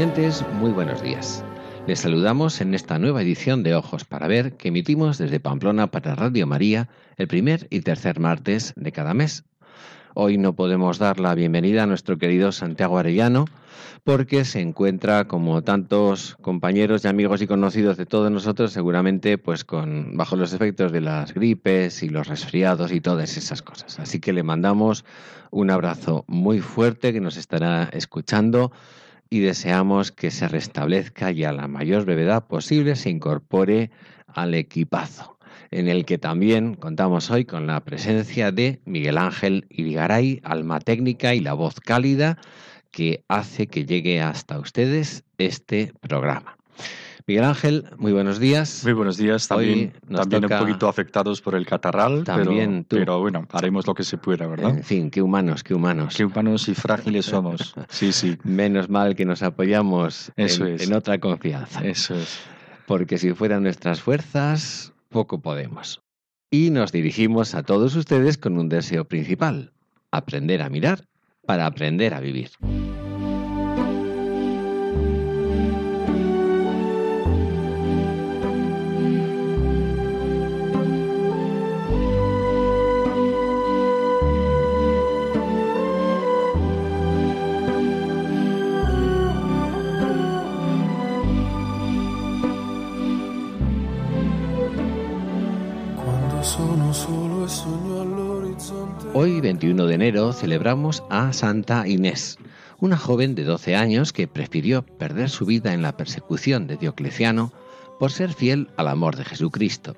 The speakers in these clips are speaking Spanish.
Oyentes, muy buenos días. Les saludamos en esta nueva edición de Ojos para Ver que emitimos desde Pamplona para Radio María el primer y tercer martes de cada mes. Hoy no podemos dar la bienvenida a nuestro querido Santiago Arellano porque se encuentra como tantos compañeros y amigos y conocidos de todos nosotros seguramente pues con bajo los efectos de las gripes y los resfriados y todas esas cosas. Así que le mandamos un abrazo muy fuerte que nos estará escuchando y deseamos que se restablezca y a la mayor brevedad posible se incorpore al equipazo, en el que también contamos hoy con la presencia de Miguel Ángel Irigaray, alma técnica y la voz cálida que hace que llegue hasta ustedes este programa. Miguel Ángel, muy buenos días. Muy buenos días, también, también un poquito afectados por el catarral, también pero, pero, bueno, haremos lo que se pueda, ¿verdad? En fin, qué humanos, qué humanos. Qué humanos y frágiles somos, sí, sí. Menos mal que nos apoyamos Eso en, es. en otra confianza. Eso es. Porque si fueran nuestras fuerzas, poco podemos. Y nos dirigimos a todos ustedes con un deseo principal, aprender a mirar para aprender a vivir. Hoy, 21 de enero, celebramos a Santa Inés, una joven de 12 años que prefirió perder su vida en la persecución de Diocleciano por ser fiel al amor de Jesucristo.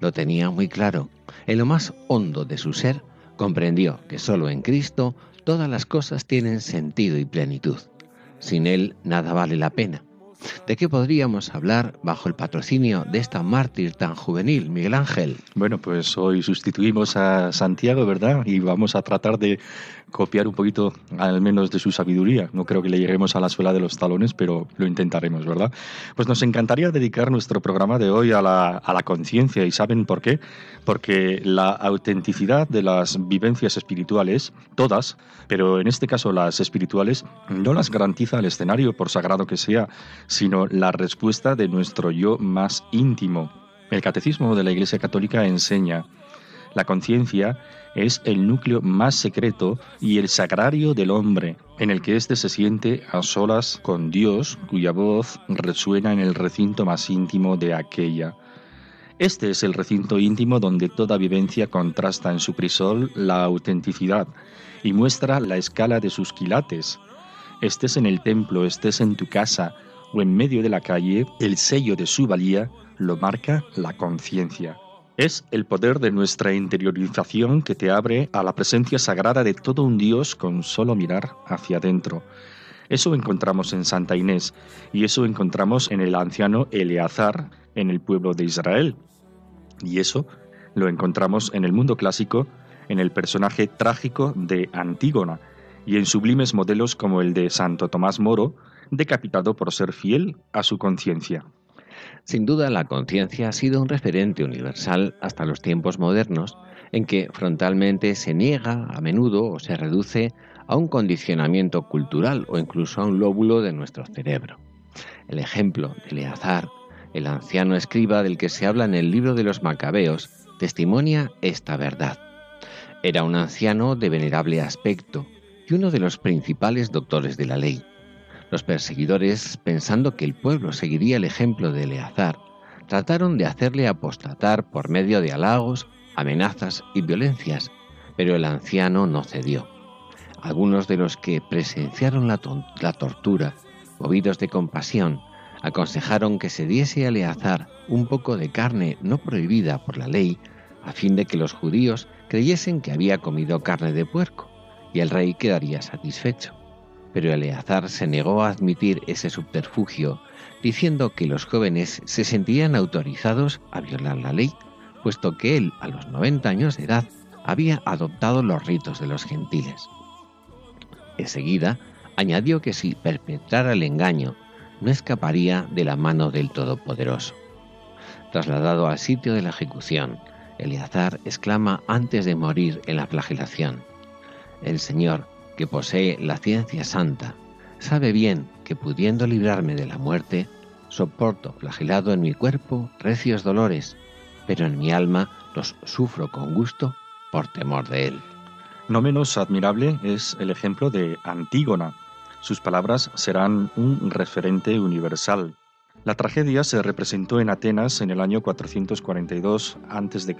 Lo tenía muy claro. En lo más hondo de su ser, comprendió que solo en Cristo todas las cosas tienen sentido y plenitud. Sin Él nada vale la pena. ¿De qué podríamos hablar bajo el patrocinio de esta mártir tan juvenil, Miguel Ángel? Bueno, pues hoy sustituimos a Santiago, ¿verdad? Y vamos a tratar de copiar un poquito al menos de su sabiduría. No creo que le lleguemos a la suela de los talones, pero lo intentaremos, ¿verdad? Pues nos encantaría dedicar nuestro programa de hoy a la, a la conciencia. ¿Y saben por qué? Porque la autenticidad de las vivencias espirituales, todas, pero en este caso las espirituales, no las garantiza el escenario, por sagrado que sea, sino la respuesta de nuestro yo más íntimo. El catecismo de la Iglesia Católica enseña la conciencia es el núcleo más secreto y el sagrario del hombre, en el que éste se siente a solas con Dios, cuya voz resuena en el recinto más íntimo de aquella. Este es el recinto íntimo donde toda vivencia contrasta en su crisol la autenticidad y muestra la escala de sus quilates. Estés en el templo, estés en tu casa o en medio de la calle, el sello de su valía lo marca la conciencia. Es el poder de nuestra interiorización que te abre a la presencia sagrada de todo un Dios con solo mirar hacia adentro. Eso encontramos en Santa Inés y eso encontramos en el anciano Eleazar en el pueblo de Israel. Y eso lo encontramos en el mundo clásico en el personaje trágico de Antígona y en sublimes modelos como el de Santo Tomás Moro, decapitado por ser fiel a su conciencia. Sin duda, la conciencia ha sido un referente universal hasta los tiempos modernos, en que frontalmente se niega a menudo o se reduce a un condicionamiento cultural o incluso a un lóbulo de nuestro cerebro. El ejemplo de Eleazar, el anciano escriba del que se habla en el libro de los Macabeos, testimonia esta verdad. Era un anciano de venerable aspecto y uno de los principales doctores de la ley. Los perseguidores, pensando que el pueblo seguiría el ejemplo de Eleazar, trataron de hacerle apostatar por medio de halagos, amenazas y violencias, pero el anciano no cedió. Algunos de los que presenciaron la, tortura, movidos de compasión, aconsejaron que se diese a Eleazar un poco de carne no prohibida por la ley, a fin de que los judíos creyesen que había comido carne de puerco. y el rey quedaría satisfecho. Pero Eleazar se negó a admitir ese subterfugio, diciendo que los jóvenes se sentirían autorizados a violar la ley, puesto que él, a los 90 años de edad, había adoptado los ritos de los gentiles. Enseguida, añadió que si perpetrara el engaño, no escaparía de la mano del Todopoderoso. Trasladado al sitio de la ejecución, Eleazar exclama antes de morir en la flagelación, El Señor, que posee la ciencia santa, sabe bien que pudiendo librarme de la muerte, soporto flagelado en mi cuerpo recios dolores, pero en mi alma los sufro con gusto por temor de él. No menos admirable es el ejemplo de Antígona. Sus palabras serán un referente universal. La tragedia se representó en Atenas en el año 442 a.C.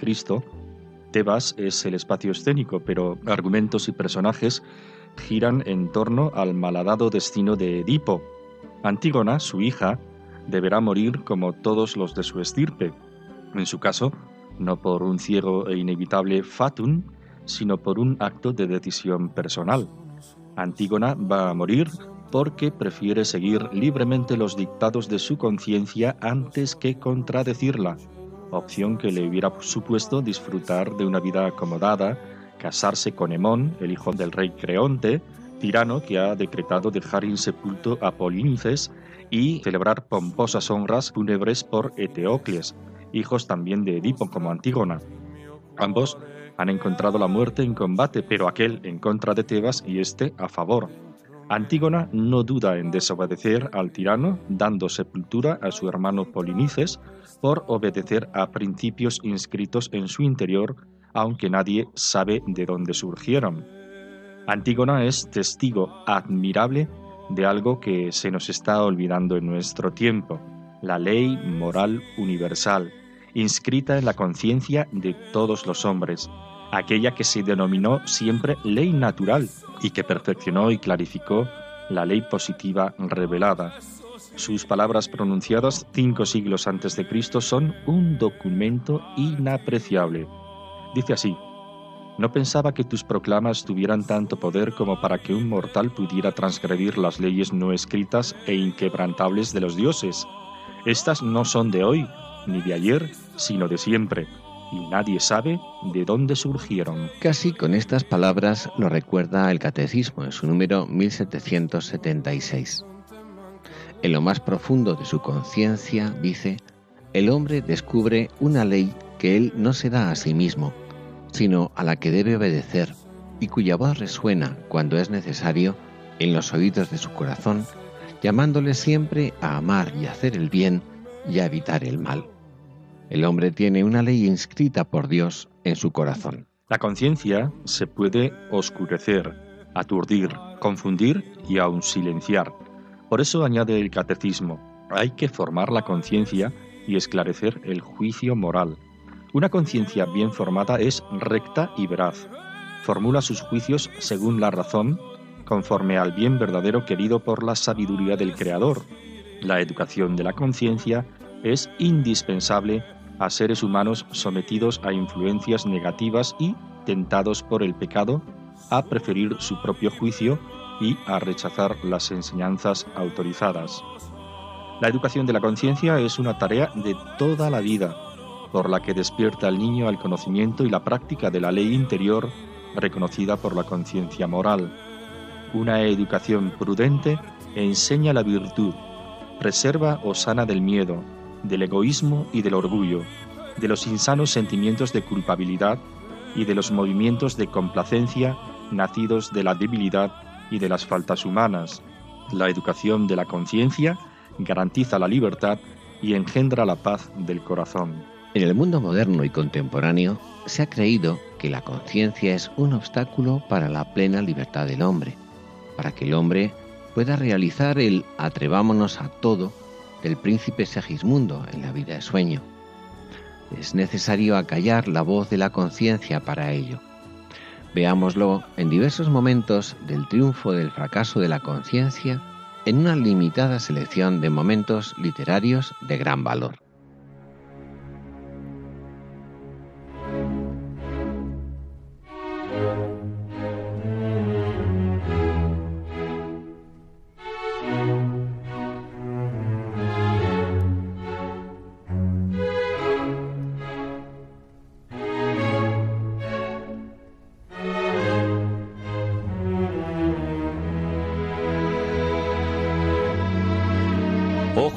Tebas es el espacio escénico, pero argumentos y personajes giran en torno al malhadado destino de Edipo. Antígona, su hija, deberá morir como todos los de su estirpe. En su caso, no por un ciego e inevitable fatum, sino por un acto de decisión personal. Antígona va a morir porque prefiere seguir libremente los dictados de su conciencia antes que contradecirla, opción que le hubiera supuesto disfrutar de una vida acomodada, casarse con Hemón, el hijo del rey Creonte, tirano que ha decretado dejar insepulto a Polínices y celebrar pomposas honras fúnebres por Eteocles, hijos también de Edipo como Antígona. Ambos han encontrado la muerte en combate, pero aquel en contra de Tebas y este a favor. Antígona no duda en desobedecer al tirano, dando sepultura a su hermano Polinices por obedecer a principios inscritos en su interior, aunque nadie sabe de dónde surgieron. Antígona es testigo admirable de algo que se nos está olvidando en nuestro tiempo, la ley moral universal, inscrita en la conciencia de todos los hombres, aquella que se denominó siempre ley natural y que perfeccionó y clarificó la ley positiva revelada. Sus palabras pronunciadas cinco siglos antes de Cristo son un documento inapreciable. Dice así, no pensaba que tus proclamas tuvieran tanto poder como para que un mortal pudiera transgredir las leyes no escritas e inquebrantables de los dioses. Estas no son de hoy, ni de ayer, sino de siempre y nadie sabe de dónde surgieron. Casi con estas palabras lo recuerda el Catecismo en su número 1776. En lo más profundo de su conciencia, dice, el hombre descubre una ley que él no se da a sí mismo, sino a la que debe obedecer y cuya voz resuena cuando es necesario en los oídos de su corazón, llamándole siempre a amar y hacer el bien y a evitar el mal. El hombre tiene una ley inscrita por Dios en su corazón. La conciencia se puede oscurecer, aturdir, confundir y aun silenciar. Por eso añade el catecismo, hay que formar la conciencia y esclarecer el juicio moral. Una conciencia bien formada es recta y veraz. Formula sus juicios según la razón, conforme al bien verdadero querido por la sabiduría del Creador. La educación de la conciencia es indispensable a seres humanos sometidos a influencias negativas y tentados por el pecado a preferir su propio juicio y a rechazar las enseñanzas autorizadas. La educación de la conciencia es una tarea de toda la vida, por la que despierta al niño al conocimiento y la práctica de la ley interior reconocida por la conciencia moral. Una educación prudente enseña la virtud, preserva o sana del miedo, del egoísmo y del orgullo, de los insanos sentimientos de culpabilidad y de los movimientos de complacencia nacidos de la debilidad y de las faltas humanas. La educación de la conciencia garantiza la libertad y engendra la paz del corazón. En el mundo moderno y contemporáneo se ha creído que la conciencia es un obstáculo para la plena libertad del hombre, para que el hombre pueda realizar el atrevámonos a todo del príncipe Segismundo en la vida de sueño. Es necesario acallar la voz de la conciencia para ello. Veámoslo en diversos momentos del triunfo del fracaso de la conciencia en una limitada selección de momentos literarios de gran valor.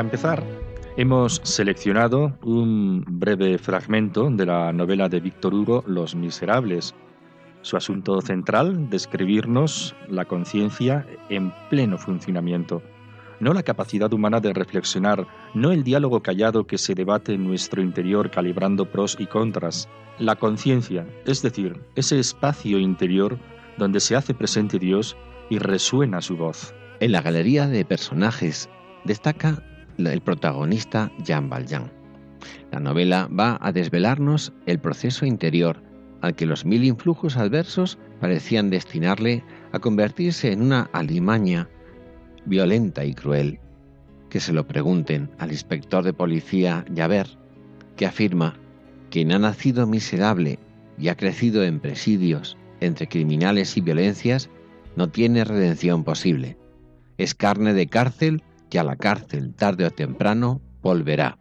Para empezar, hemos seleccionado un breve fragmento de la novela de Víctor Hugo Los Miserables. Su asunto central, describirnos la conciencia en pleno funcionamiento, no la capacidad humana de reflexionar, no el diálogo callado que se debate en nuestro interior calibrando pros y contras, la conciencia, es decir, ese espacio interior donde se hace presente Dios y resuena su voz. En la galería de personajes destaca el protagonista Jean Valjean. La novela va a desvelarnos el proceso interior al que los mil influjos adversos parecían destinarle a convertirse en una alimaña violenta y cruel. Que se lo pregunten al inspector de policía Javert, que afirma quien ha nacido miserable y ha crecido en presidios entre criminales y violencias no tiene redención posible. Es carne de cárcel que a la cárcel tarde o temprano volverá.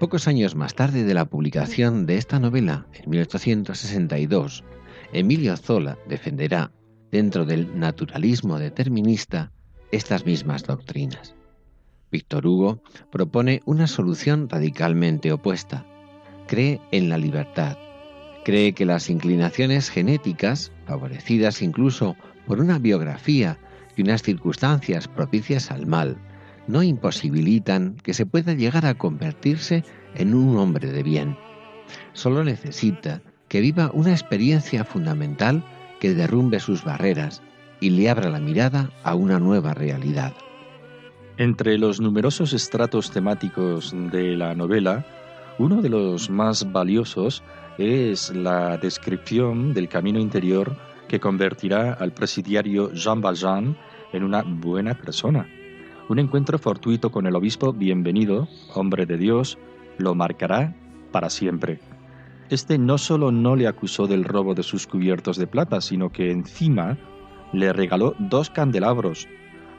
Pocos años más tarde de la publicación de esta novela, en 1862, Emilio Zola defenderá, dentro del naturalismo determinista, estas mismas doctrinas. Víctor Hugo propone una solución radicalmente opuesta. Cree en la libertad. Cree que las inclinaciones genéticas, favorecidas incluso por una biografía y unas circunstancias propicias al mal no imposibilitan que se pueda llegar a convertirse en un hombre de bien. Solo necesita que viva una experiencia fundamental que derrumbe sus barreras y le abra la mirada a una nueva realidad. Entre los numerosos estratos temáticos de la novela, uno de los más valiosos es la descripción del camino interior que convertirá al presidiario Jean Valjean en una buena persona. Un encuentro fortuito con el obispo bienvenido, hombre de Dios, lo marcará para siempre. Este no solo no le acusó del robo de sus cubiertos de plata, sino que encima le regaló dos candelabros,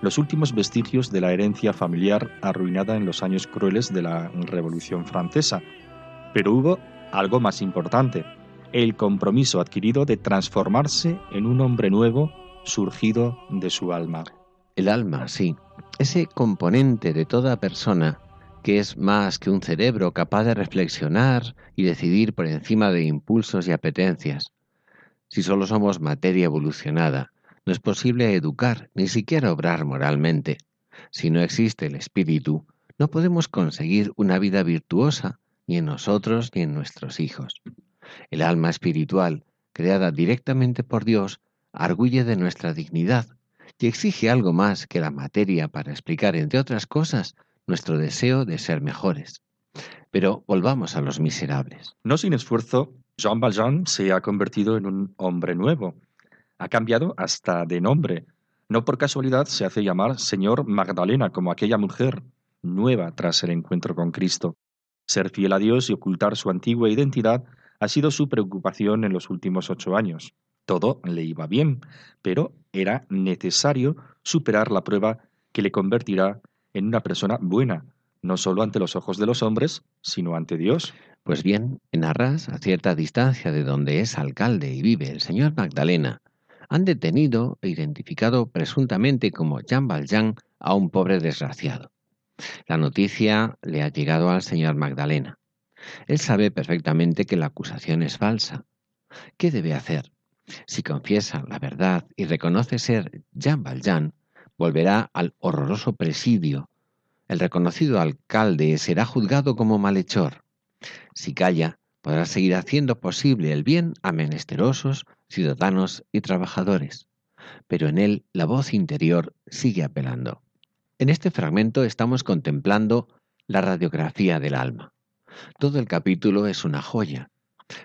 los últimos vestigios de la herencia familiar arruinada en los años crueles de la Revolución Francesa. Pero hubo algo más importante el compromiso adquirido de transformarse en un hombre nuevo surgido de su alma. El alma, sí, ese componente de toda persona que es más que un cerebro capaz de reflexionar y decidir por encima de impulsos y apetencias. Si solo somos materia evolucionada, no es posible educar ni siquiera obrar moralmente. Si no existe el espíritu, no podemos conseguir una vida virtuosa ni en nosotros ni en nuestros hijos. El alma espiritual, creada directamente por Dios, arguye de nuestra dignidad y exige algo más que la materia para explicar, entre otras cosas, nuestro deseo de ser mejores. Pero volvamos a los miserables. No sin esfuerzo, Jean Valjean se ha convertido en un hombre nuevo. Ha cambiado hasta de nombre. No por casualidad se hace llamar Señor Magdalena, como aquella mujer nueva tras el encuentro con Cristo. Ser fiel a Dios y ocultar su antigua identidad ha sido su preocupación en los últimos ocho años. Todo le iba bien, pero era necesario superar la prueba que le convertirá en una persona buena, no solo ante los ojos de los hombres, sino ante Dios. Pues bien, en Arras, a cierta distancia de donde es alcalde y vive el señor Magdalena, han detenido e identificado presuntamente como Jean Valjean a un pobre desgraciado. La noticia le ha llegado al señor Magdalena. Él sabe perfectamente que la acusación es falsa. ¿Qué debe hacer? Si confiesa la verdad y reconoce ser Jean Valjean, volverá al horroroso presidio. El reconocido alcalde será juzgado como malhechor. Si calla, podrá seguir haciendo posible el bien a menesterosos, ciudadanos y trabajadores. Pero en él la voz interior sigue apelando. En este fragmento estamos contemplando la radiografía del alma. Todo el capítulo es una joya,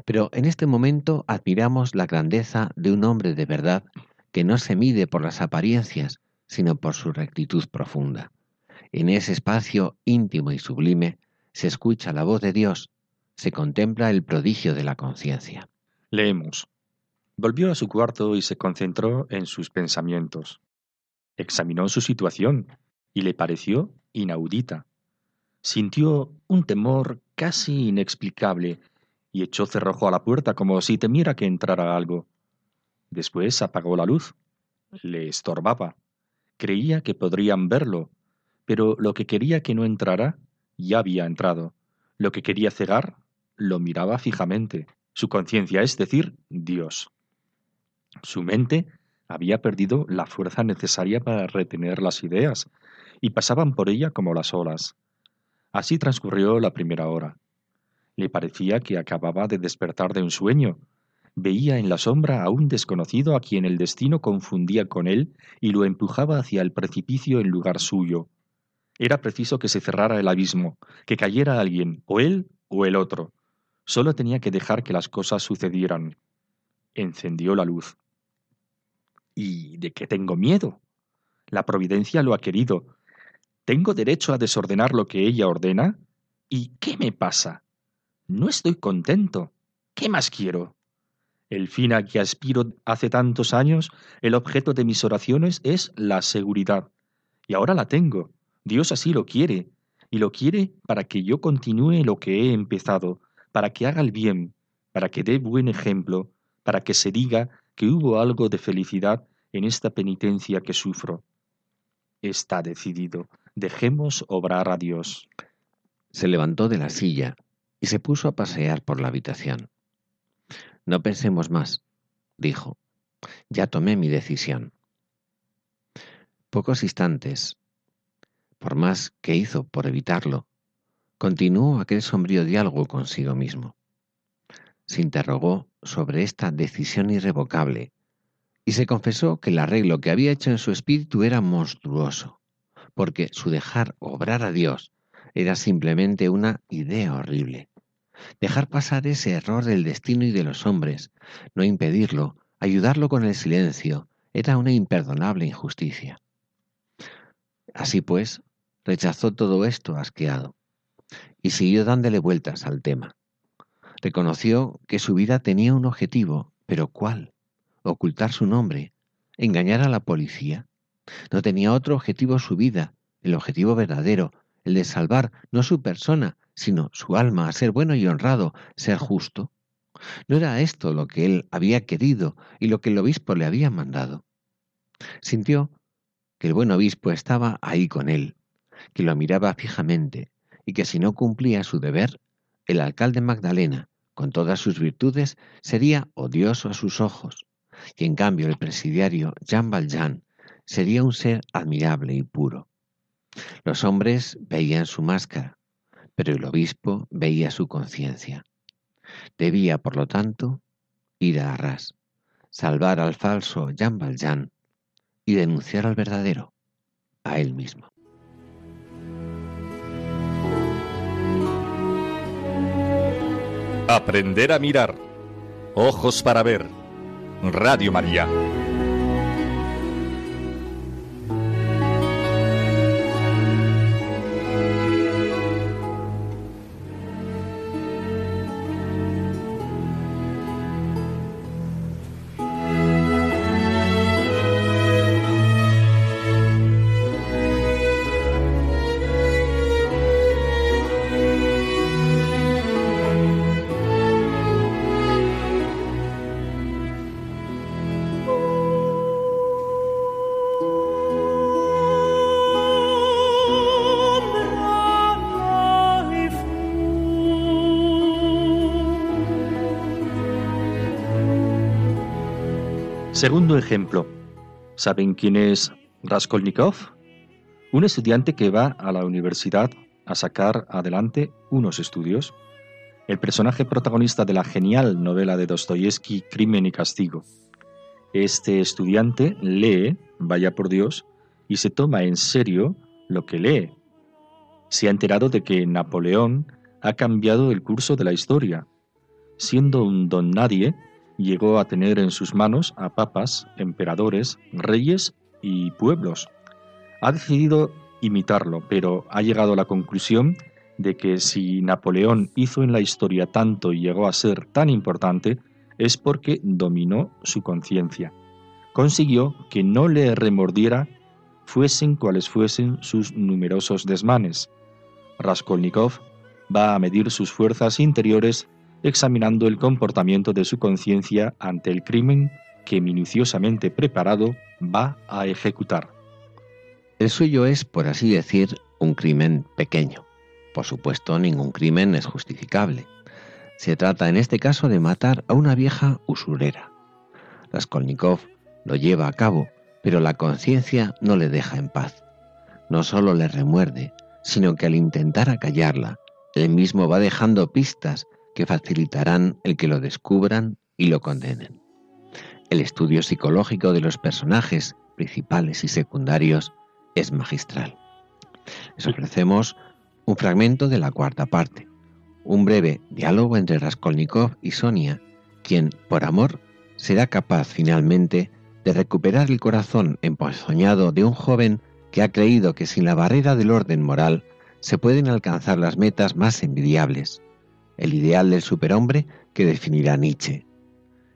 pero en este momento admiramos la grandeza de un hombre de verdad que no se mide por las apariencias, sino por su rectitud profunda. En ese espacio íntimo y sublime se escucha la voz de Dios, se contempla el prodigio de la conciencia. Leemos. Volvió a su cuarto y se concentró en sus pensamientos. Examinó su situación y le pareció inaudita. Sintió un temor casi inexplicable y echó cerrojo a la puerta como si temiera que entrara algo. Después apagó la luz. Le estorbaba. Creía que podrían verlo, pero lo que quería que no entrara ya había entrado. Lo que quería cegar lo miraba fijamente. Su conciencia, es decir, Dios. Su mente había perdido la fuerza necesaria para retener las ideas, y pasaban por ella como las olas. Así transcurrió la primera hora. Le parecía que acababa de despertar de un sueño. Veía en la sombra a un desconocido a quien el destino confundía con él y lo empujaba hacia el precipicio en lugar suyo. Era preciso que se cerrara el abismo, que cayera alguien, o él o el otro. Solo tenía que dejar que las cosas sucedieran. Encendió la luz. ¿Y de qué tengo miedo? La providencia lo ha querido, ¿Tengo derecho a desordenar lo que ella ordena? ¿Y qué me pasa? No estoy contento. ¿Qué más quiero? El fin a que aspiro hace tantos años, el objeto de mis oraciones es la seguridad. Y ahora la tengo. Dios así lo quiere. Y lo quiere para que yo continúe lo que he empezado, para que haga el bien, para que dé buen ejemplo, para que se diga que hubo algo de felicidad en esta penitencia que sufro. Está decidido. Dejemos obrar a Dios. Se levantó de la silla y se puso a pasear por la habitación. No pensemos más, dijo. Ya tomé mi decisión. Pocos instantes, por más que hizo por evitarlo, continuó aquel sombrío diálogo consigo mismo. Se interrogó sobre esta decisión irrevocable y se confesó que el arreglo que había hecho en su espíritu era monstruoso porque su dejar obrar a Dios era simplemente una idea horrible. Dejar pasar ese error del destino y de los hombres, no impedirlo, ayudarlo con el silencio, era una imperdonable injusticia. Así pues, rechazó todo esto asqueado y siguió dándole vueltas al tema. Reconoció que su vida tenía un objetivo, pero ¿cuál? Ocultar su nombre, engañar a la policía, no tenía otro objetivo su vida, el objetivo verdadero, el de salvar no su persona, sino su alma, a ser bueno y honrado, ser justo. No era esto lo que él había querido y lo que el obispo le había mandado. Sintió que el buen obispo estaba ahí con él, que lo miraba fijamente y que si no cumplía su deber, el alcalde Magdalena, con todas sus virtudes, sería odioso a sus ojos, y en cambio el presidiario Jean Valjean sería un ser admirable y puro. Los hombres veían su máscara, pero el obispo veía su conciencia. Debía, por lo tanto, ir a Arras, salvar al falso Jean Valjean y denunciar al verdadero, a él mismo. Aprender a mirar. Ojos para ver. Radio María. Segundo ejemplo. ¿Saben quién es Raskolnikov? Un estudiante que va a la universidad a sacar adelante unos estudios. El personaje protagonista de la genial novela de Dostoyevsky, Crimen y Castigo. Este estudiante lee, vaya por Dios, y se toma en serio lo que lee. Se ha enterado de que Napoleón ha cambiado el curso de la historia. Siendo un don nadie, llegó a tener en sus manos a papas, emperadores, reyes y pueblos. Ha decidido imitarlo, pero ha llegado a la conclusión de que si Napoleón hizo en la historia tanto y llegó a ser tan importante, es porque dominó su conciencia. Consiguió que no le remordiera fuesen cuales fuesen sus numerosos desmanes. Raskolnikov va a medir sus fuerzas interiores examinando el comportamiento de su conciencia ante el crimen que minuciosamente preparado va a ejecutar. El suyo es, por así decir, un crimen pequeño. Por supuesto, ningún crimen es justificable. Se trata en este caso de matar a una vieja usurera. Raskolnikov lo lleva a cabo, pero la conciencia no le deja en paz. No solo le remuerde, sino que al intentar acallarla, él mismo va dejando pistas que facilitarán el que lo descubran y lo condenen. El estudio psicológico de los personajes principales y secundarios es magistral. Les ofrecemos un fragmento de la cuarta parte, un breve diálogo entre Raskolnikov y Sonia, quien, por amor, será capaz finalmente de recuperar el corazón emponzoñado de un joven que ha creído que sin la barrera del orden moral se pueden alcanzar las metas más envidiables, el ideal del superhombre que definirá Nietzsche.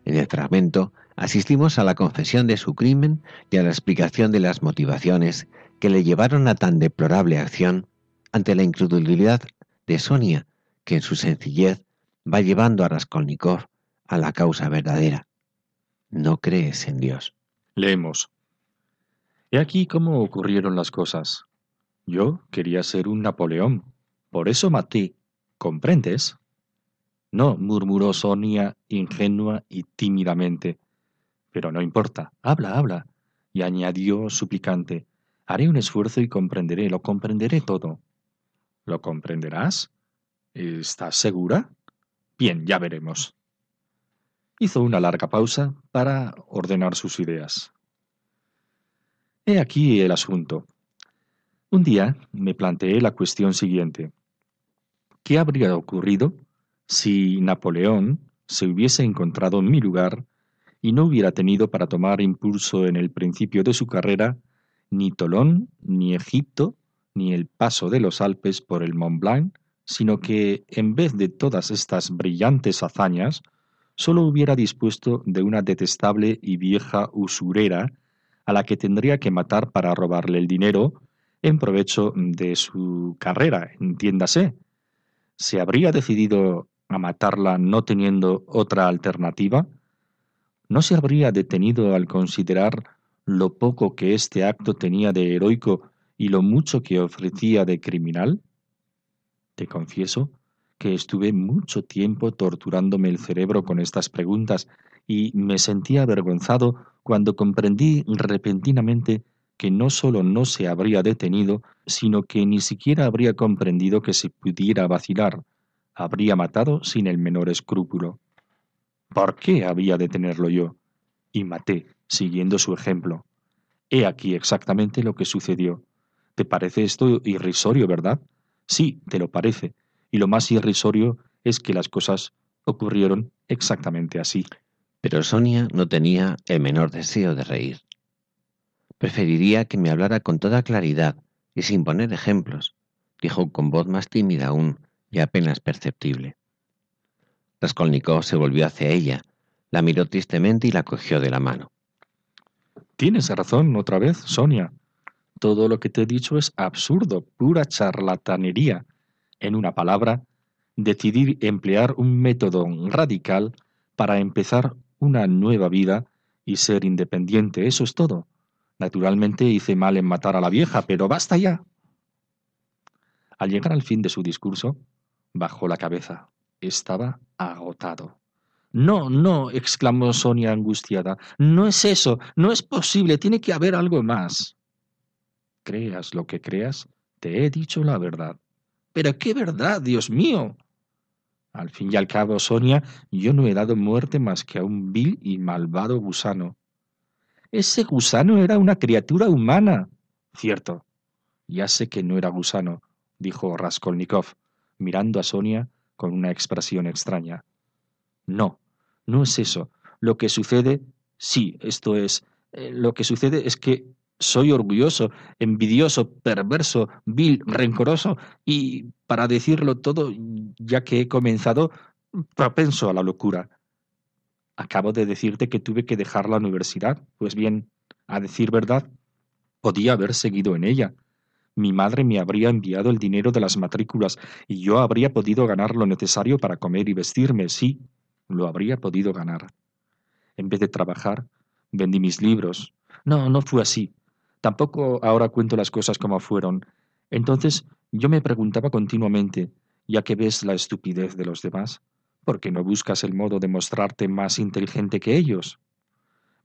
En el fragmento asistimos a la confesión de su crimen y a la explicación de las motivaciones que le llevaron a tan deplorable acción ante la incredulidad de Sonia, que en su sencillez va llevando a Raskolnikov a la causa verdadera. No crees en Dios. Leemos. He aquí cómo ocurrieron las cosas. Yo quería ser un Napoleón, por eso maté. ¿Comprendes? No, murmuró Sonia ingenua y tímidamente. Pero no importa, habla, habla. Y añadió suplicante, haré un esfuerzo y comprenderé, lo comprenderé todo. ¿Lo comprenderás? ¿Estás segura? Bien, ya veremos. Hizo una larga pausa para ordenar sus ideas. He aquí el asunto. Un día me planteé la cuestión siguiente. ¿Qué habría ocurrido si Napoleón se hubiese encontrado en mi lugar y no hubiera tenido para tomar impulso en el principio de su carrera ni Tolón, ni Egipto, ni el paso de los Alpes por el Mont Blanc, sino que, en vez de todas estas brillantes hazañas, sólo hubiera dispuesto de una detestable y vieja usurera a la que tendría que matar para robarle el dinero en provecho de su carrera, entiéndase. ¿Se habría decidido a matarla no teniendo otra alternativa? ¿No se habría detenido al considerar lo poco que este acto tenía de heroico y lo mucho que ofrecía de criminal? Te confieso que estuve mucho tiempo torturándome el cerebro con estas preguntas y me sentí avergonzado cuando comprendí repentinamente que no sólo no se habría detenido, sino que ni siquiera habría comprendido que se pudiera vacilar, habría matado sin el menor escrúpulo. ¿Por qué había de tenerlo yo? Y maté, siguiendo su ejemplo. He aquí exactamente lo que sucedió. ¿Te parece esto irrisorio, verdad? Sí, te lo parece. Y lo más irrisorio es que las cosas ocurrieron exactamente así. Pero Sonia no tenía el menor deseo de reír. Preferiría que me hablara con toda claridad y sin poner ejemplos, dijo con voz más tímida aún y apenas perceptible. Raskolnikov se volvió hacia ella, la miró tristemente y la cogió de la mano. Tienes razón otra vez, Sonia. Todo lo que te he dicho es absurdo, pura charlatanería. En una palabra, decidí emplear un método radical para empezar una nueva vida y ser independiente. Eso es todo. Naturalmente hice mal en matar a la vieja, pero basta ya. Al llegar al fin de su discurso, bajó la cabeza. Estaba agotado. No, no, exclamó Sonia angustiada. No es eso, no es posible, tiene que haber algo más. Creas lo que creas, te he dicho la verdad. Pero qué verdad, Dios mío. Al fin y al cabo, Sonia, yo no he dado muerte más que a un vil y malvado gusano. Ese gusano era una criatura humana. Cierto. Ya sé que no era gusano, dijo Raskolnikov, mirando a Sonia con una expresión extraña. No, no es eso. Lo que sucede, sí, esto es, eh, lo que sucede es que soy orgulloso, envidioso, perverso, vil, rencoroso y, para decirlo todo, ya que he comenzado, propenso a la locura. Acabo de decirte que tuve que dejar la universidad. Pues bien, a decir verdad, podía haber seguido en ella. Mi madre me habría enviado el dinero de las matrículas y yo habría podido ganar lo necesario para comer y vestirme, sí, lo habría podido ganar. En vez de trabajar, vendí mis libros. No, no fue así. Tampoco ahora cuento las cosas como fueron. Entonces yo me preguntaba continuamente, ya que ves la estupidez de los demás, ¿por qué no buscas el modo de mostrarte más inteligente que ellos?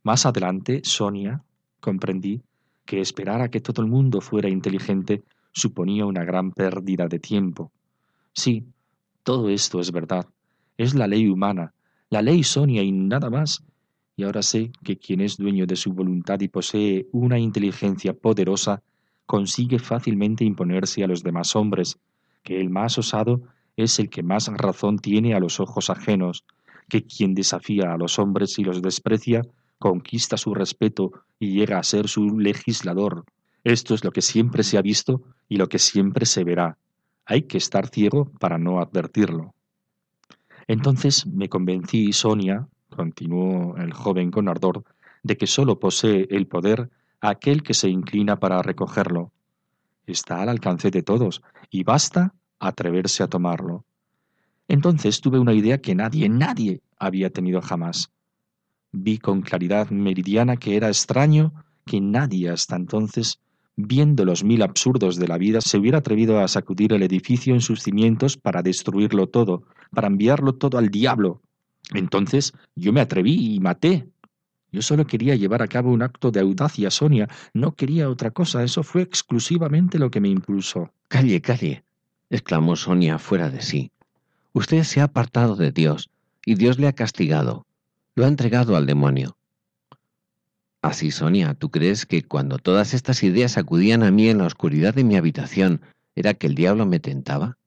Más adelante, Sonia, comprendí que esperar a que todo el mundo fuera inteligente suponía una gran pérdida de tiempo. Sí, todo esto es verdad. Es la ley humana, la ley Sonia y nada más, y ahora sé que quien es dueño de su voluntad y posee una inteligencia poderosa, consigue fácilmente imponerse a los demás hombres, que el más osado es el que más razón tiene a los ojos ajenos, que quien desafía a los hombres y los desprecia, conquista su respeto y llega a ser su legislador. Esto es lo que siempre se ha visto y lo que siempre se verá. Hay que estar ciego para no advertirlo. Entonces me convencí, Sonia, continuó el joven con ardor, de que sólo posee el poder aquel que se inclina para recogerlo. Está al alcance de todos, y basta atreverse a tomarlo. Entonces tuve una idea que nadie, nadie había tenido jamás. Vi con claridad meridiana que era extraño que nadie hasta entonces, viendo los mil absurdos de la vida, se hubiera atrevido a sacudir el edificio en sus cimientos para destruirlo todo, para enviarlo todo al diablo, entonces yo me atreví y maté. Yo solo quería llevar a cabo un acto de audacia, Sonia. No quería otra cosa. Eso fue exclusivamente lo que me impulsó. Calle, calle, exclamó Sonia fuera de sí. Usted se ha apartado de Dios y Dios le ha castigado. Lo ha entregado al demonio. Así, Sonia, ¿tú crees que cuando todas estas ideas acudían a mí en la oscuridad de mi habitación, era que el diablo me tentaba?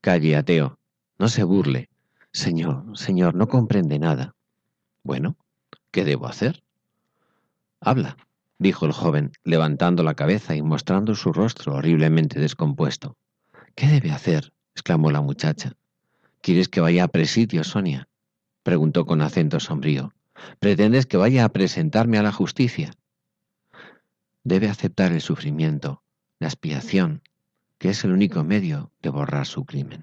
Calle, ateo, no se burle. Señor, Señor, no comprende nada. Bueno, ¿qué debo hacer? Habla, dijo el joven, levantando la cabeza y mostrando su rostro horriblemente descompuesto. ¿Qué debe hacer? exclamó la muchacha. ¿Quieres que vaya a presidio, Sonia? Preguntó con acento sombrío. ¿Pretendes que vaya a presentarme a la justicia? Debe aceptar el sufrimiento, la expiación, que es el único medio de borrar su crimen.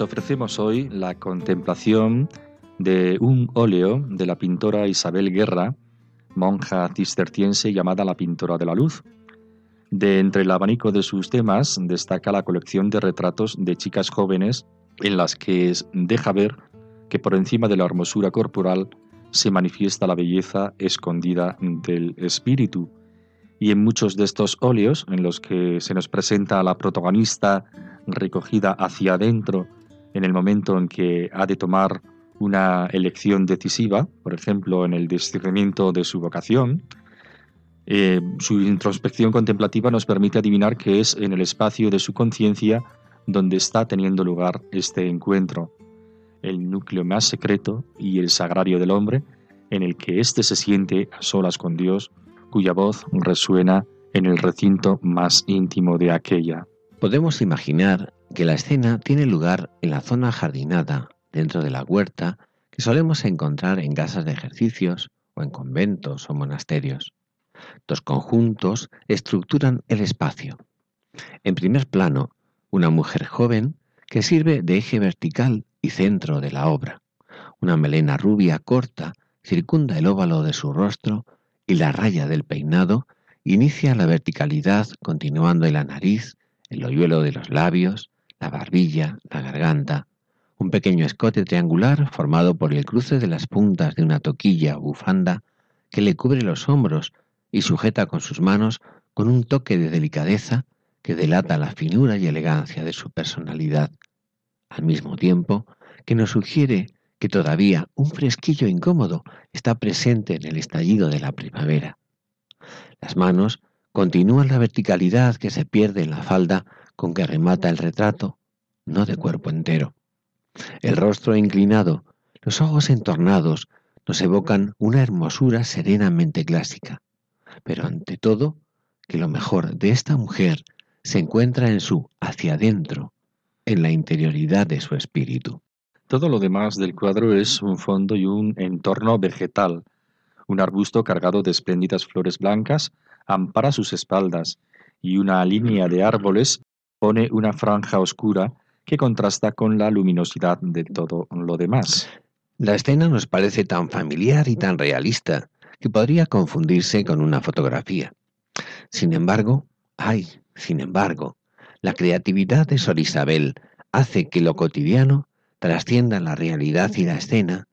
Ofrecemos hoy la contemplación de un óleo de la pintora Isabel Guerra, monja cisterciense llamada la pintora de la luz. De entre el abanico de sus temas destaca la colección de retratos de chicas jóvenes en las que deja ver que por encima de la hermosura corporal se manifiesta la belleza escondida del espíritu. Y en muchos de estos óleos, en los que se nos presenta a la protagonista recogida hacia adentro en el momento en que ha de tomar una elección decisiva, por ejemplo, en el discernimiento de su vocación, eh, su introspección contemplativa nos permite adivinar que es en el espacio de su conciencia donde está teniendo lugar este encuentro, el núcleo más secreto y el sagrario del hombre, en el que éste se siente a solas con Dios, cuya voz resuena en el recinto más íntimo de aquella. Podemos imaginar que la escena tiene lugar en la zona jardinada, dentro de la huerta, que solemos encontrar en casas de ejercicios o en conventos o monasterios. Dos conjuntos estructuran el espacio. En primer plano, una mujer joven que sirve de eje vertical y centro de la obra. Una melena rubia corta circunda el óvalo de su rostro y la raya del peinado inicia la verticalidad continuando en la nariz, el hoyuelo de los labios, la barbilla, la garganta, un pequeño escote triangular formado por el cruce de las puntas de una toquilla o bufanda que le cubre los hombros y sujeta con sus manos con un toque de delicadeza que delata la finura y elegancia de su personalidad, al mismo tiempo que nos sugiere que todavía un fresquillo incómodo está presente en el estallido de la primavera. Las manos continúan la verticalidad que se pierde en la falda con que remata el retrato, no de cuerpo entero. El rostro inclinado, los ojos entornados, nos evocan una hermosura serenamente clásica, pero ante todo, que lo mejor de esta mujer se encuentra en su hacia adentro, en la interioridad de su espíritu. Todo lo demás del cuadro es un fondo y un entorno vegetal. Un arbusto cargado de espléndidas flores blancas ampara sus espaldas y una línea de árboles pone una franja oscura que contrasta con la luminosidad de todo lo demás. La escena nos parece tan familiar y tan realista que podría confundirse con una fotografía. Sin embargo, ay, sin embargo, la creatividad de Sor Isabel hace que lo cotidiano trascienda la realidad y la escena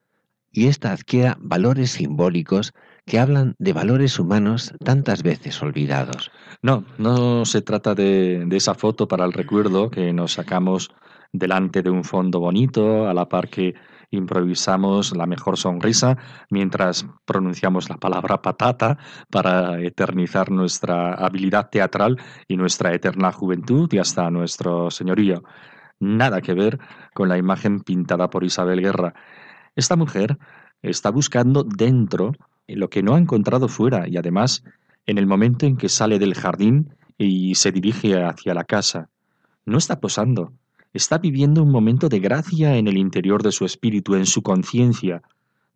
y ésta adquiera valores simbólicos que hablan de valores humanos tantas veces olvidados. No, no se trata de, esa foto para el recuerdo que nos sacamos delante de un fondo bonito, a la par que improvisamos la mejor sonrisa mientras pronunciamos la palabra patata para eternizar nuestra habilidad teatral y nuestra eterna juventud y hasta nuestro señorío. Nada que ver con la imagen pintada por Isabel Guerra. Esta mujer está buscando dentro lo que no ha encontrado fuera y además en el momento en que sale del jardín y se dirige hacia la casa. No está posando, está viviendo un momento de gracia en el interior de su espíritu, en su conciencia,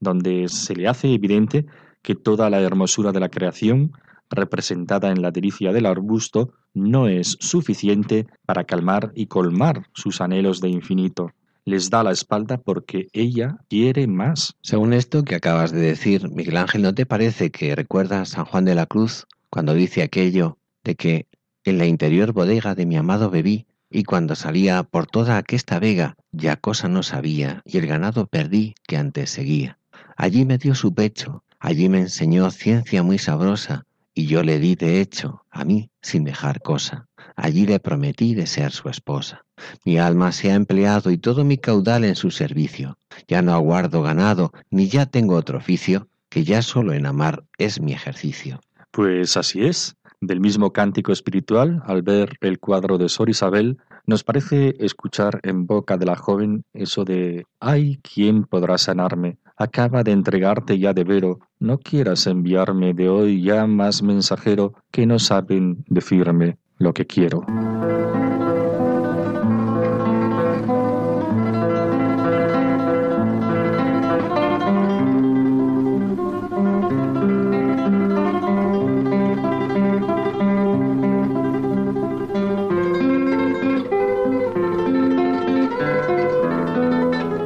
donde se le hace evidente que toda la hermosura de la creación, representada en la delicia del arbusto, no es suficiente para calmar y colmar sus anhelos de infinito. Les da la espalda porque ella quiere más. Según esto que acabas de decir, Miguel Ángel, ¿no te parece que recuerda a San Juan de la Cruz cuando dice aquello de que en la interior bodega de mi amado bebí y cuando salía por toda aquesta vega ya cosa no sabía y el ganado perdí que antes seguía. Allí me dio su pecho, allí me enseñó ciencia muy sabrosa y yo le di de hecho a mí sin dejar cosa. Allí le prometí de ser su esposa. Mi alma se ha empleado y todo mi caudal en su servicio. Ya no aguardo ganado, ni ya tengo otro oficio, que ya solo en amar es mi ejercicio. Pues así es. Del mismo cántico espiritual, al ver el cuadro de Sor Isabel, nos parece escuchar en boca de la joven eso de ¡Ay, quién podrá sanarme! Acaba de entregarte ya de vero, no quieras enviarme de hoy ya más mensajero que no saben decirme lo que quiero.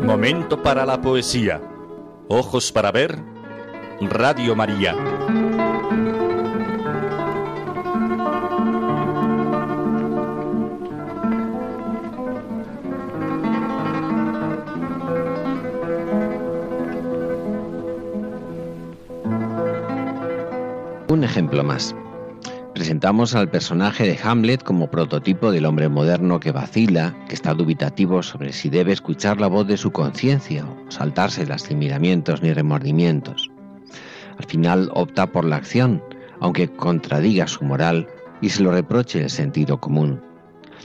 Momento para la poesía. Ojos para ver. Radio María. Un ejemplo más. Presentamos al personaje de Hamlet como prototipo del hombre moderno que vacila, que está dubitativo sobre si debe escuchar la voz de su conciencia o saltarse miramientos ni remordimientos. Al final opta por la acción, aunque contradiga su moral y se lo reproche el sentido común.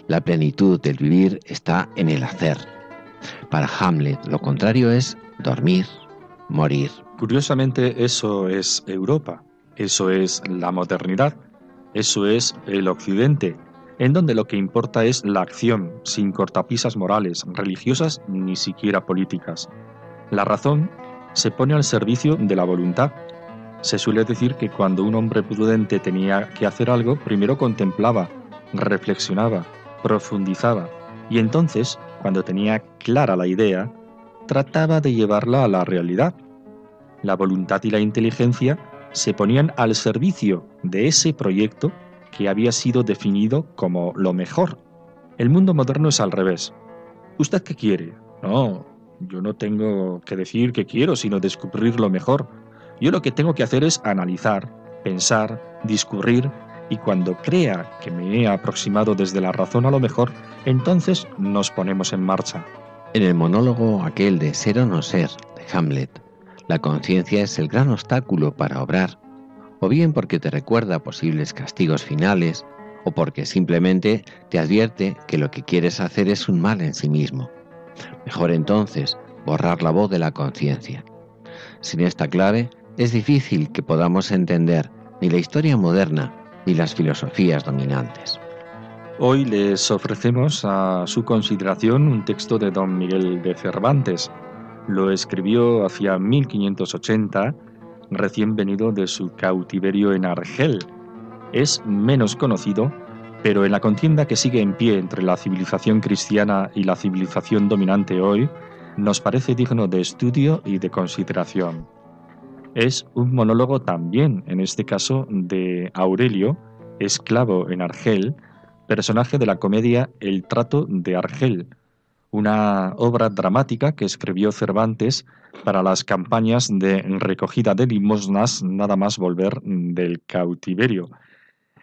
La plenitud del vivir está en el hacer. Para Hamlet lo contrario es dormir, morir. Curiosamente eso es Europa, eso es la modernidad eso es el Occidente, en donde lo que importa es la acción, sin cortapisas morales, religiosas ni siquiera políticas. La razón se pone al servicio de la voluntad. Se suele decir que cuando un hombre prudente tenía que hacer algo, primero contemplaba, reflexionaba, profundizaba, y entonces, cuando tenía clara la idea, trataba de llevarla a la realidad. La voluntad y la inteligencia se ponían al servicio de ese proyecto que había sido definido como lo mejor. El mundo moderno es al revés. ¿Usted qué quiere? No, yo no tengo que decir qué quiero, sino descubrir lo mejor. Yo lo que tengo que hacer es analizar, pensar, discurrir, y cuando crea que me he aproximado desde la razón a lo mejor, entonces nos ponemos en marcha. En el monólogo aquel de ser o no ser de Hamlet, la conciencia es el gran obstáculo para obrar, o bien porque te recuerda posibles castigos finales, o porque simplemente te advierte que lo que quieres hacer es un mal en sí mismo. Mejor entonces borrar la voz de la conciencia. Sin esta clave es difícil que podamos entender ni la historia moderna ni las filosofías dominantes. Hoy les ofrecemos a su consideración un texto de don Miguel de Cervantes. Lo escribió hacia 1580, recién venido de su cautiverio en Argel. Es menos conocido, pero en la contienda que sigue en pie entre la civilización cristiana y la civilización dominante hoy, nos parece digno de estudio y de consideración. Es un monólogo también, en este caso, de Aurelio, esclavo en Argel, personaje de la comedia El trato de Argel, una obra dramática que escribió Cervantes para las campañas de recogida de limosnas nada más volver del cautiverio.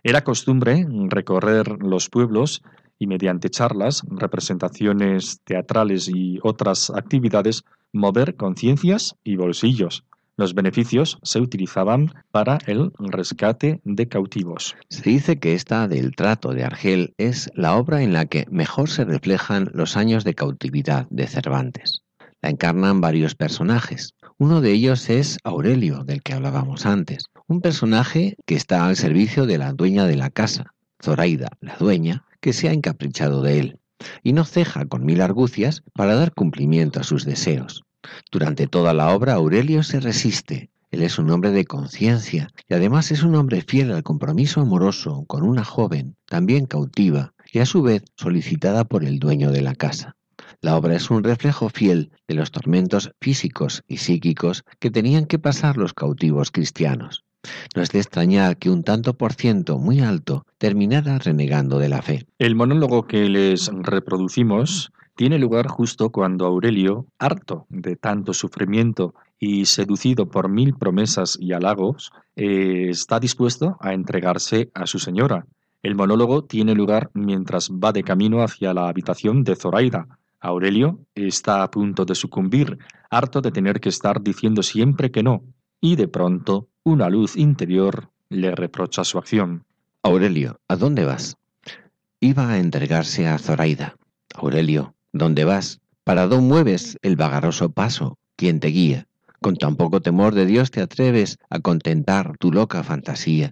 Era costumbre recorrer los pueblos y mediante charlas, representaciones teatrales y otras actividades mover conciencias y bolsillos. Los beneficios se utilizaban para el rescate de cautivos. Se dice que esta del trato de Argel es la obra en la que mejor se reflejan los años de cautividad de Cervantes. La encarnan varios personajes. Uno de ellos es Aurelio, del que hablábamos antes, un personaje que está al servicio de la dueña de la casa, Zoraida, la dueña, que se ha encaprichado de él, y no ceja con mil argucias para dar cumplimiento a sus deseos. Durante toda la obra Aurelio se resiste. Él es un hombre de conciencia y además es un hombre fiel al compromiso amoroso con una joven, también cautiva, y a su vez solicitada por el dueño de la casa. La obra es un reflejo fiel de los tormentos físicos y psíquicos que tenían que pasar los cautivos cristianos. No es de extrañar que un tanto por ciento muy alto terminara renegando de la fe. El monólogo que les reproducimos tiene lugar justo cuando Aurelio, harto de tanto sufrimiento y seducido por mil promesas y halagos, eh, está dispuesto a entregarse a su señora. El monólogo tiene lugar mientras va de camino hacia la habitación de Zoraida. Aurelio está a punto de sucumbir, harto de tener que estar diciendo siempre que no, y de pronto una luz interior le reprocha su acción. Aurelio, ¿a dónde vas? Iba a entregarse a Zoraida. Aurelio, ¿Dónde vas? ¿Para dónde mueves el vagaroso paso? ¿Quién te guía? Con tan poco temor de Dios te atreves a contentar tu loca fantasía.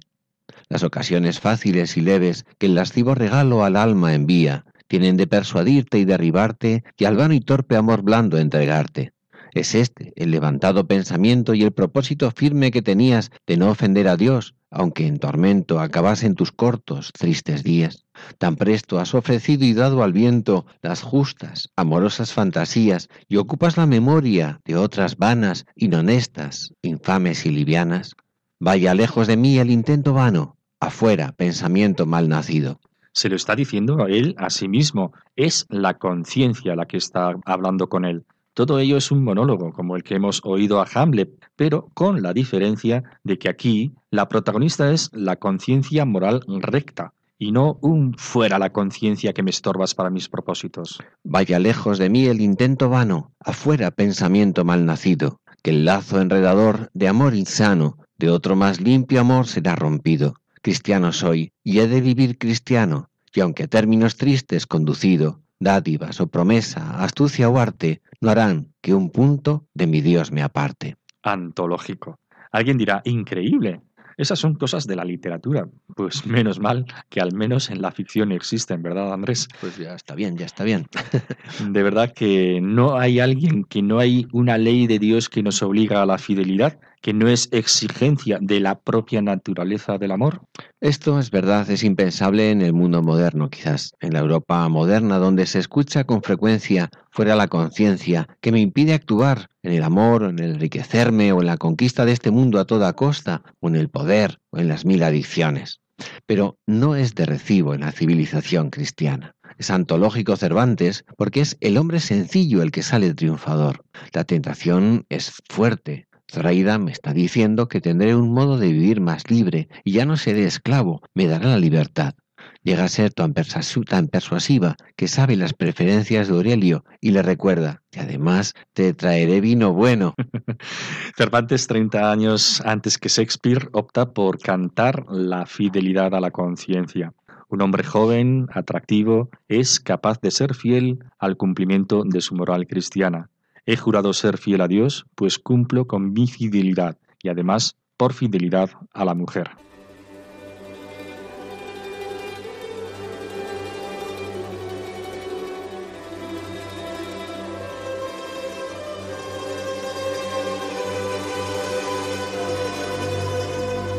Las ocasiones fáciles y leves que el lascivo regalo al alma envía tienen de persuadirte y derribarte y al vano y torpe amor blando entregarte. Es este el levantado pensamiento y el propósito firme que tenías de no ofender a Dios, aunque en tormento acabasen tus cortos, tristes días. Tan presto has ofrecido y dado al viento las justas, amorosas fantasías y ocupas la memoria de otras vanas, inhonestas, infames y livianas. Vaya lejos de mí el intento vano, afuera pensamiento mal nacido. Se lo está diciendo él a sí mismo. Es la conciencia la que está hablando con él. Todo ello es un monólogo, como el que hemos oído a Hamlet, pero con la diferencia de que aquí la protagonista es la conciencia moral recta, y no un fuera la conciencia que me estorbas para mis propósitos. Vaya lejos de mí el intento vano, afuera pensamiento mal nacido, que el lazo enredador de amor insano, de otro más limpio amor será rompido. Cristiano soy, y he de vivir cristiano, y aunque a términos tristes conducido, dádivas o promesa, astucia o arte, no harán que un punto de mi Dios me aparte. Antológico. Alguien dirá, increíble. Esas son cosas de la literatura. Pues menos mal que al menos en la ficción existen, ¿verdad, Andrés? Pues ya está bien, ya está bien. De verdad que no hay alguien, que no hay una ley de Dios que nos obliga a la fidelidad, que no es exigencia de la propia naturaleza del amor. Esto es verdad, es impensable en el mundo moderno, quizás, en la Europa moderna, donde se escucha con frecuencia fuera la conciencia, que me impide actuar en el amor, en el enriquecerme o en la conquista de este mundo a toda costa, o en el poder o en las mil adicciones. Pero no es de recibo en la civilización cristiana. Es antológico Cervantes porque es el hombre sencillo el que sale triunfador. La tentación es fuerte, Zoraida me está diciendo que tendré un modo de vivir más libre y ya no seré esclavo, me dará la libertad. Llega a ser tan, tan, persuasiva que sabe las preferencias de Aurelio y le recuerda, y además te traeré vino bueno. Cervantes, 30 años antes que Shakespeare, opta por cantar la fidelidad a la conciencia. Un hombre joven, atractivo, es capaz de ser fiel al cumplimiento de su moral cristiana. He jurado ser fiel a Dios, pues cumplo con mi fidelidad y además por fidelidad a la mujer.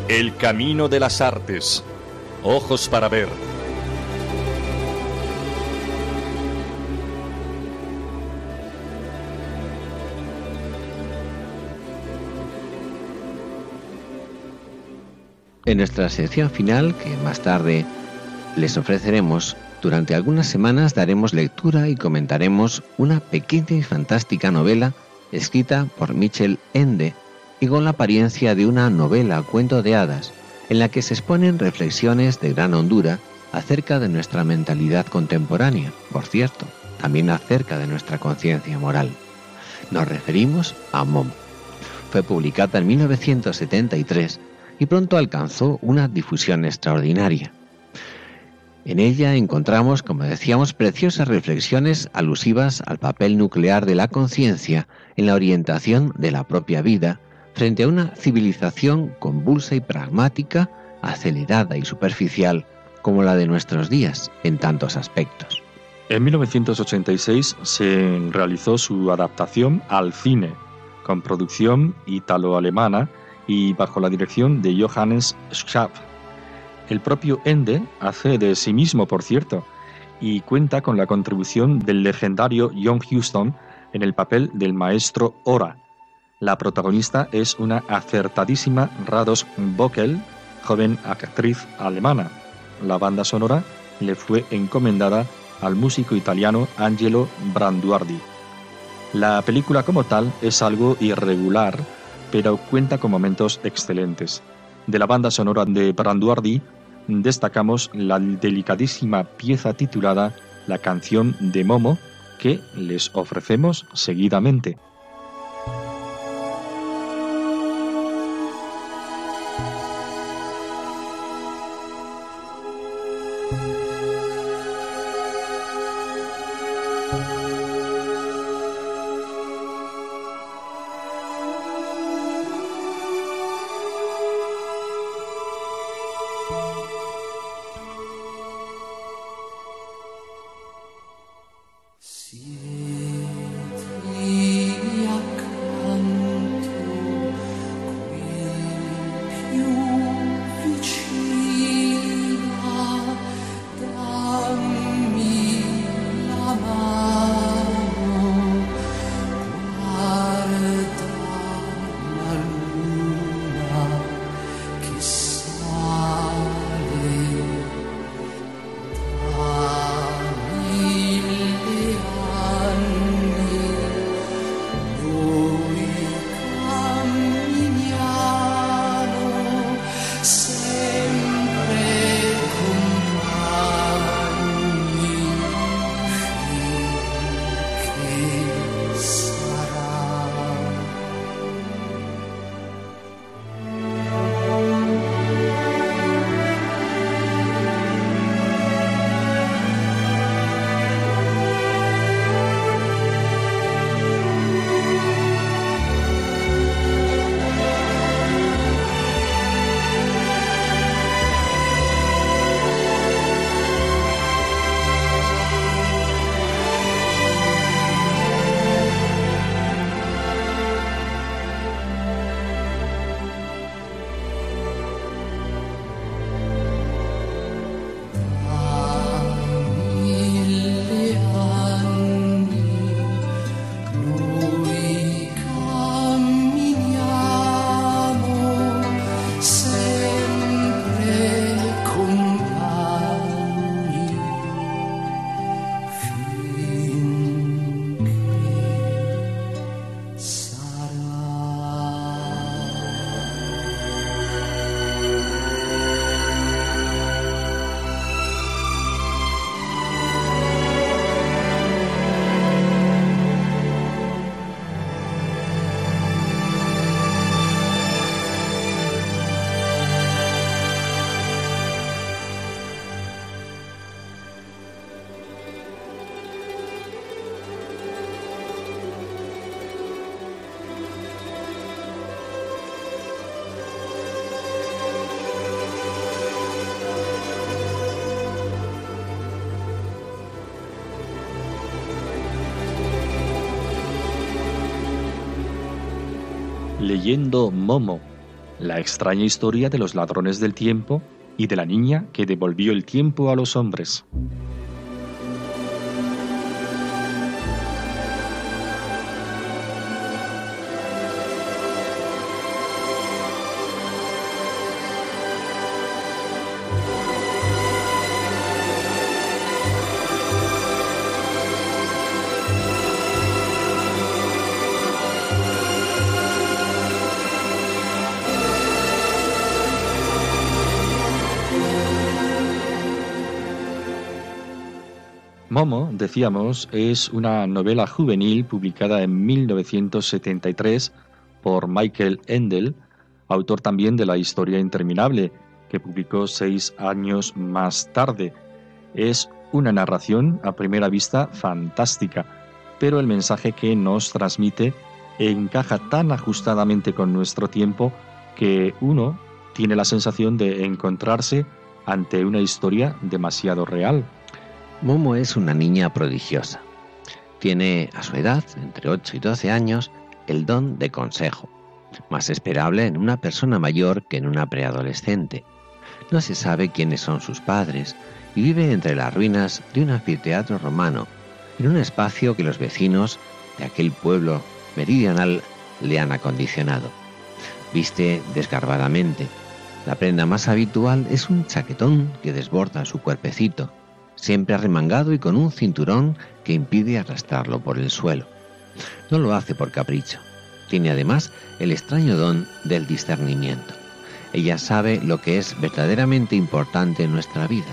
El camino de las artes. Ojos para ver. En nuestra sección final, que más tarde les ofreceremos, durante algunas semanas daremos lectura y comentaremos una pequeña y fantástica novela escrita por Michel Ende y con la apariencia de una novela cuento de hadas, en la que se exponen reflexiones de gran hondura acerca de nuestra mentalidad contemporánea, por cierto, también acerca de nuestra conciencia moral. Nos referimos a Mom. Fue publicada en 1973 y pronto alcanzó una difusión extraordinaria. En ella encontramos, como decíamos, preciosas reflexiones alusivas al papel nuclear de la conciencia en la orientación de la propia vida frente a una civilización convulsa y pragmática, acelerada y superficial como la de nuestros días en tantos aspectos. En 1986 se realizó su adaptación al cine, con producción italo-alemana y bajo la dirección de Johannes Schaap. El propio Ende hace de sí mismo, por cierto, y cuenta con la contribución del legendario John Huston en el papel del maestro Ora. La protagonista es una acertadísima Rados Bockel, joven actriz alemana. La banda sonora le fue encomendada al músico italiano Angelo Branduardi. La película como tal es algo irregular, pero cuenta con momentos excelentes. De la banda sonora de Branduardi destacamos la delicadísima pieza titulada La canción de Momo que les ofrecemos seguidamente. Leyendo Momo, la extraña historia de los ladrones del tiempo y de la niña que devolvió el tiempo a los hombres. Decíamos, es una novela juvenil publicada en 1973 por Michael Ende, autor también de La historia interminable, que publicó seis años más tarde. Es una narración a primera vista fantástica, pero el mensaje que nos transmite encaja tan ajustadamente con nuestro tiempo que uno tiene la sensación de encontrarse ante una historia demasiado real. Momo es una niña prodigiosa. Tiene a su edad, entre 8 y 12 años, el don de consejo, más esperable en una persona mayor que en una preadolescente. No se sabe quiénes son sus padres y vive entre las ruinas de un anfiteatro romano, en un espacio que los vecinos de aquel pueblo meridional le han acondicionado. Viste desgarbadamente. La prenda más habitual es un chaquetón que desborda su cuerpecito siempre arremangado y con un cinturón que impide arrastrarlo por el suelo. No lo hace por capricho. Tiene además el extraño don del discernimiento. Ella sabe lo que es verdaderamente importante en nuestra vida,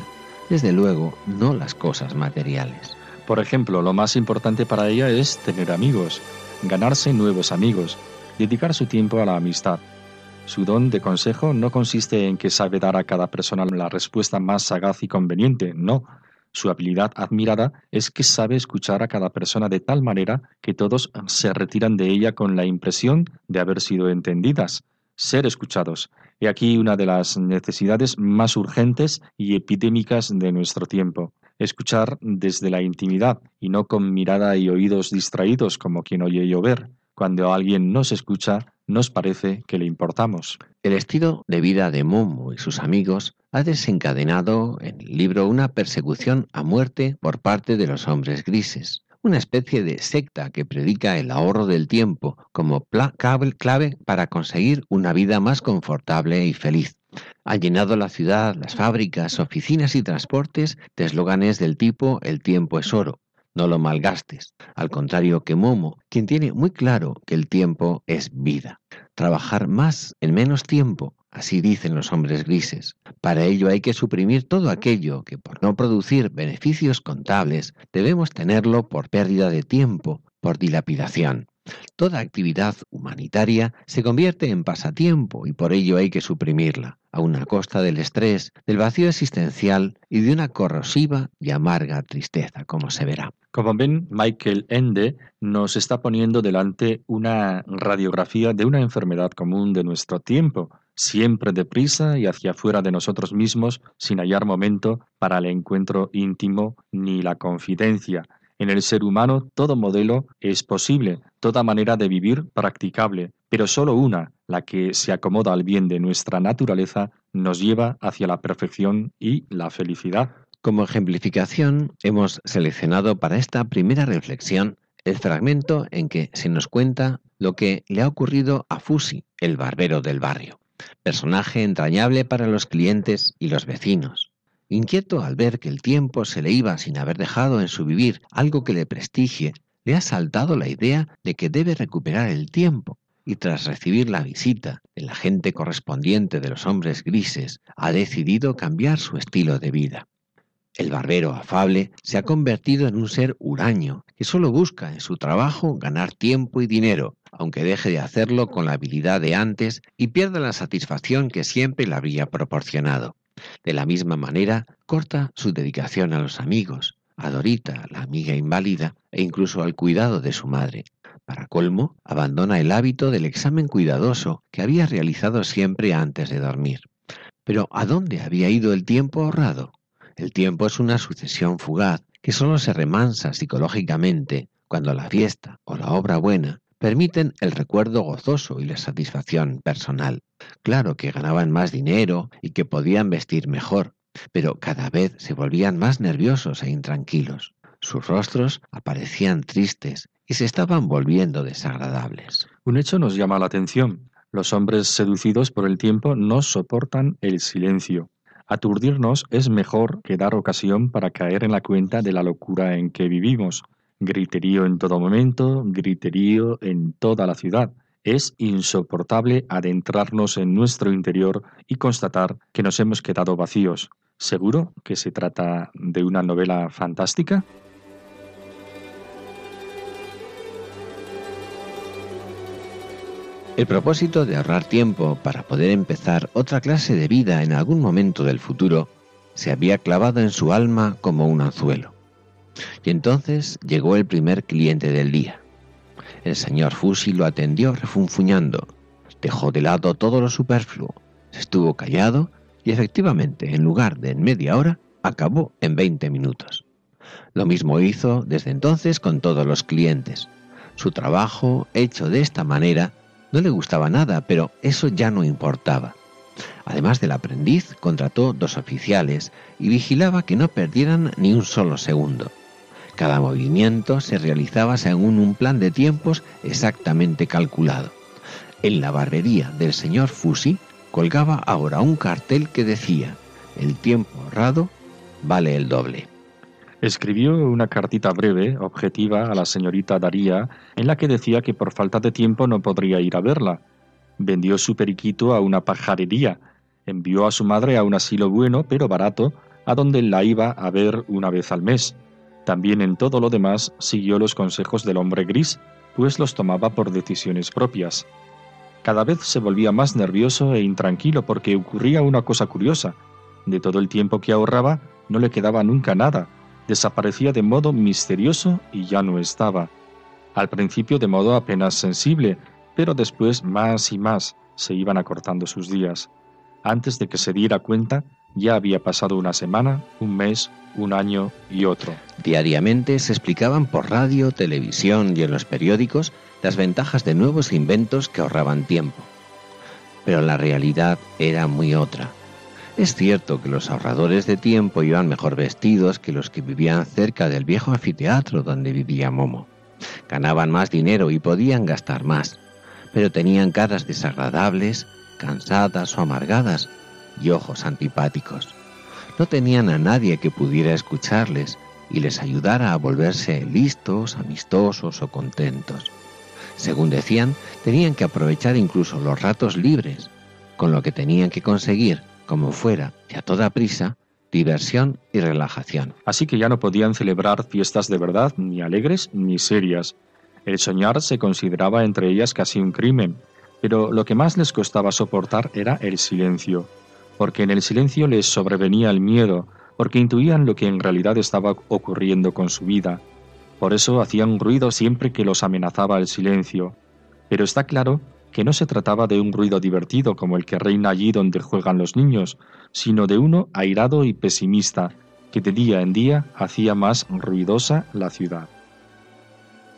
desde luego no las cosas materiales. Por ejemplo, lo más importante para ella es tener amigos, ganarse nuevos amigos, dedicar su tiempo a la amistad. Su don de consejo no consiste en que sabe dar a cada persona la respuesta más sagaz y conveniente, no, su habilidad admirada es que sabe escuchar a cada persona de tal manera que todos se retiran de ella con la impresión de haber sido entendidas, ser escuchados. He aquí una de las necesidades más urgentes y epidémicas de nuestro tiempo. Escuchar desde la intimidad y no con mirada y oídos distraídos como quien oye llover. Cuando alguien nos escucha, nos parece que le importamos. El estilo de vida de Momo y sus amigos ha desencadenado en el libro una persecución a muerte por parte de los hombres grises, una especie de secta que predica el ahorro del tiempo como clave para conseguir una vida más confortable y feliz. Han llenado la ciudad, las fábricas, oficinas y transportes de eslóganes del tipo el tiempo es oro, no lo malgastes. Al contrario que Momo, quien tiene muy claro que el tiempo es vida. Trabajar más en menos tiempo, así dicen los hombres grises. Para ello hay que suprimir todo aquello que por no producir beneficios contables debemos tenerlo por pérdida de tiempo, por dilapidación. Toda actividad humanitaria se convierte en pasatiempo y por ello hay que suprimirla, a una costa del estrés, del vacío existencial y de una corrosiva y amarga tristeza, como se verá. Como ven, Michael Ende nos está poniendo delante una radiografía de una enfermedad común de nuestro tiempo, siempre deprisa y hacia afuera de nosotros mismos, sin hallar momento para el encuentro íntimo ni la confidencia. En el ser humano todo modelo es posible, toda manera de vivir practicable, pero solo una, la que se acomoda al bien de nuestra naturaleza, nos lleva hacia la perfección y la felicidad. Como ejemplificación, hemos seleccionado para esta primera reflexión el fragmento en que se nos cuenta lo que le ha ocurrido a Fusi, el barbero del barrio, personaje entrañable para los clientes y los vecinos. Inquieto al ver que el tiempo se le iba sin haber dejado en su vivir algo que le prestigie, le ha saltado la idea de que debe recuperar el tiempo y tras recibir la visita del agente correspondiente de los hombres grises, ha decidido cambiar su estilo de vida. El barbero afable se ha convertido en un ser huraño que solo busca en su trabajo ganar tiempo y dinero, aunque deje de hacerlo con la habilidad de antes y pierda la satisfacción que siempre le había proporcionado. De la misma manera, corta su dedicación a los amigos, a Dorita, la amiga inválida, e incluso al cuidado de su madre. Para colmo, abandona el hábito del examen cuidadoso que había realizado siempre antes de dormir. Pero ¿a dónde había ido el tiempo ahorrado? El tiempo es una sucesión fugaz que solo se remansa psicológicamente cuando la fiesta o la obra buena permiten el recuerdo gozoso y la satisfacción personal. Claro que ganaban más dinero y que podían vestir mejor, pero cada vez se volvían más nerviosos e intranquilos. Sus rostros aparecían tristes y se estaban volviendo desagradables. Un hecho nos llama la atención. Los hombres seducidos por el tiempo no soportan el silencio. Aturdirnos es mejor que dar ocasión para caer en la cuenta de la locura en que vivimos. Griterío en todo momento, griterío en toda la ciudad. Es insoportable adentrarnos en nuestro interior y constatar que nos hemos quedado vacíos. ¿Seguro que se trata de una novela fantástica? El propósito de ahorrar tiempo para poder empezar otra clase de vida en algún momento del futuro se había clavado en su alma como un anzuelo. Y entonces llegó el primer cliente del día. El señor Fusi lo atendió refunfuñando, dejó de lado todo lo superfluo, estuvo callado y efectivamente, en lugar de en media hora, acabó en 20 minutos. Lo mismo hizo desde entonces con todos los clientes. Su trabajo, hecho de esta manera, no le gustaba nada, pero eso ya no importaba. Además del aprendiz, contrató dos oficiales y vigilaba que no perdieran ni un solo segundo. Cada movimiento se realizaba según un plan de tiempos exactamente calculado. En la barbería del señor Fusi colgaba ahora un cartel que decía, el tiempo ahorrado vale el doble. Escribió una cartita breve, objetiva, a la señorita Daría, en la que decía que por falta de tiempo no podría ir a verla. Vendió su periquito a una pajarería, envió a su madre a un asilo bueno pero barato, a donde la iba a ver una vez al mes. También en todo lo demás siguió los consejos del hombre gris, pues los tomaba por decisiones propias. Cada vez se volvía más nervioso e intranquilo porque ocurría una cosa curiosa. De todo el tiempo que ahorraba, no le quedaba nunca nada, desaparecía de modo misterioso y ya no estaba. Al principio de modo apenas sensible, pero después más y más se iban acortando sus días. Antes de que se diera cuenta, ya había pasado una semana, un mes, un año y otro. Diariamente se explicaban por radio, televisión y en los periódicos las ventajas de nuevos inventos que ahorraban tiempo. Pero la realidad era muy otra. Es cierto que los ahorradores de tiempo iban mejor vestidos que los que vivían cerca del viejo anfiteatro donde vivía Momo. Ganaban más dinero y podían gastar más, pero tenían caras desagradables, cansadas o amargadas y ojos antipáticos. No tenían a nadie que pudiera escucharles y les ayudara a volverse listos, amistosos o contentos. Según decían, tenían que aprovechar incluso los ratos libres, con lo que tenían que conseguir como fuera y a toda prisa, diversión y relajación. Así que ya no podían celebrar fiestas de verdad, ni alegres ni serias. El soñar se consideraba entre ellas casi un crimen, pero lo que más les costaba soportar era el silencio, porque en el silencio les sobrevenía el miedo, porque intuían lo que en realidad estaba ocurriendo con su vida. Por eso hacían ruido siempre que los amenazaba el silencio. Pero está claro que no se trataba de un ruido divertido como el que reina allí donde juegan los niños, sino de uno airado y pesimista, que de día en día hacía más ruidosa la ciudad.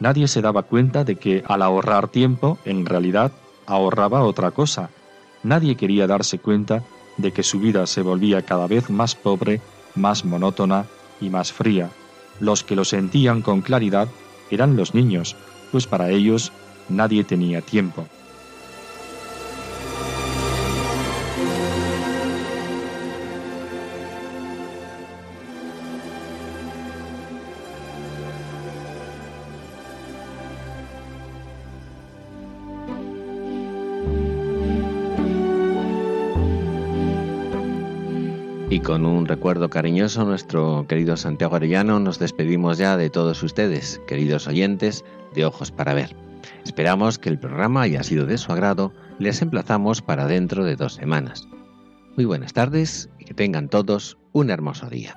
Nadie se daba cuenta de que al ahorrar tiempo, en realidad, ahorraba otra cosa. Nadie quería darse cuenta de que su vida se volvía cada vez más pobre, más monótona y más fría. Los que lo sentían con claridad eran los niños, pues para ellos nadie tenía tiempo. Con un recuerdo cariñoso, nuestro querido Santiago Arellano, nos despedimos ya de todos ustedes, queridos oyentes de Ojos para Ver. Esperamos que el programa haya sido de su agrado. Les emplazamos para dentro de dos semanas. Muy buenas tardes y que tengan todos un hermoso día.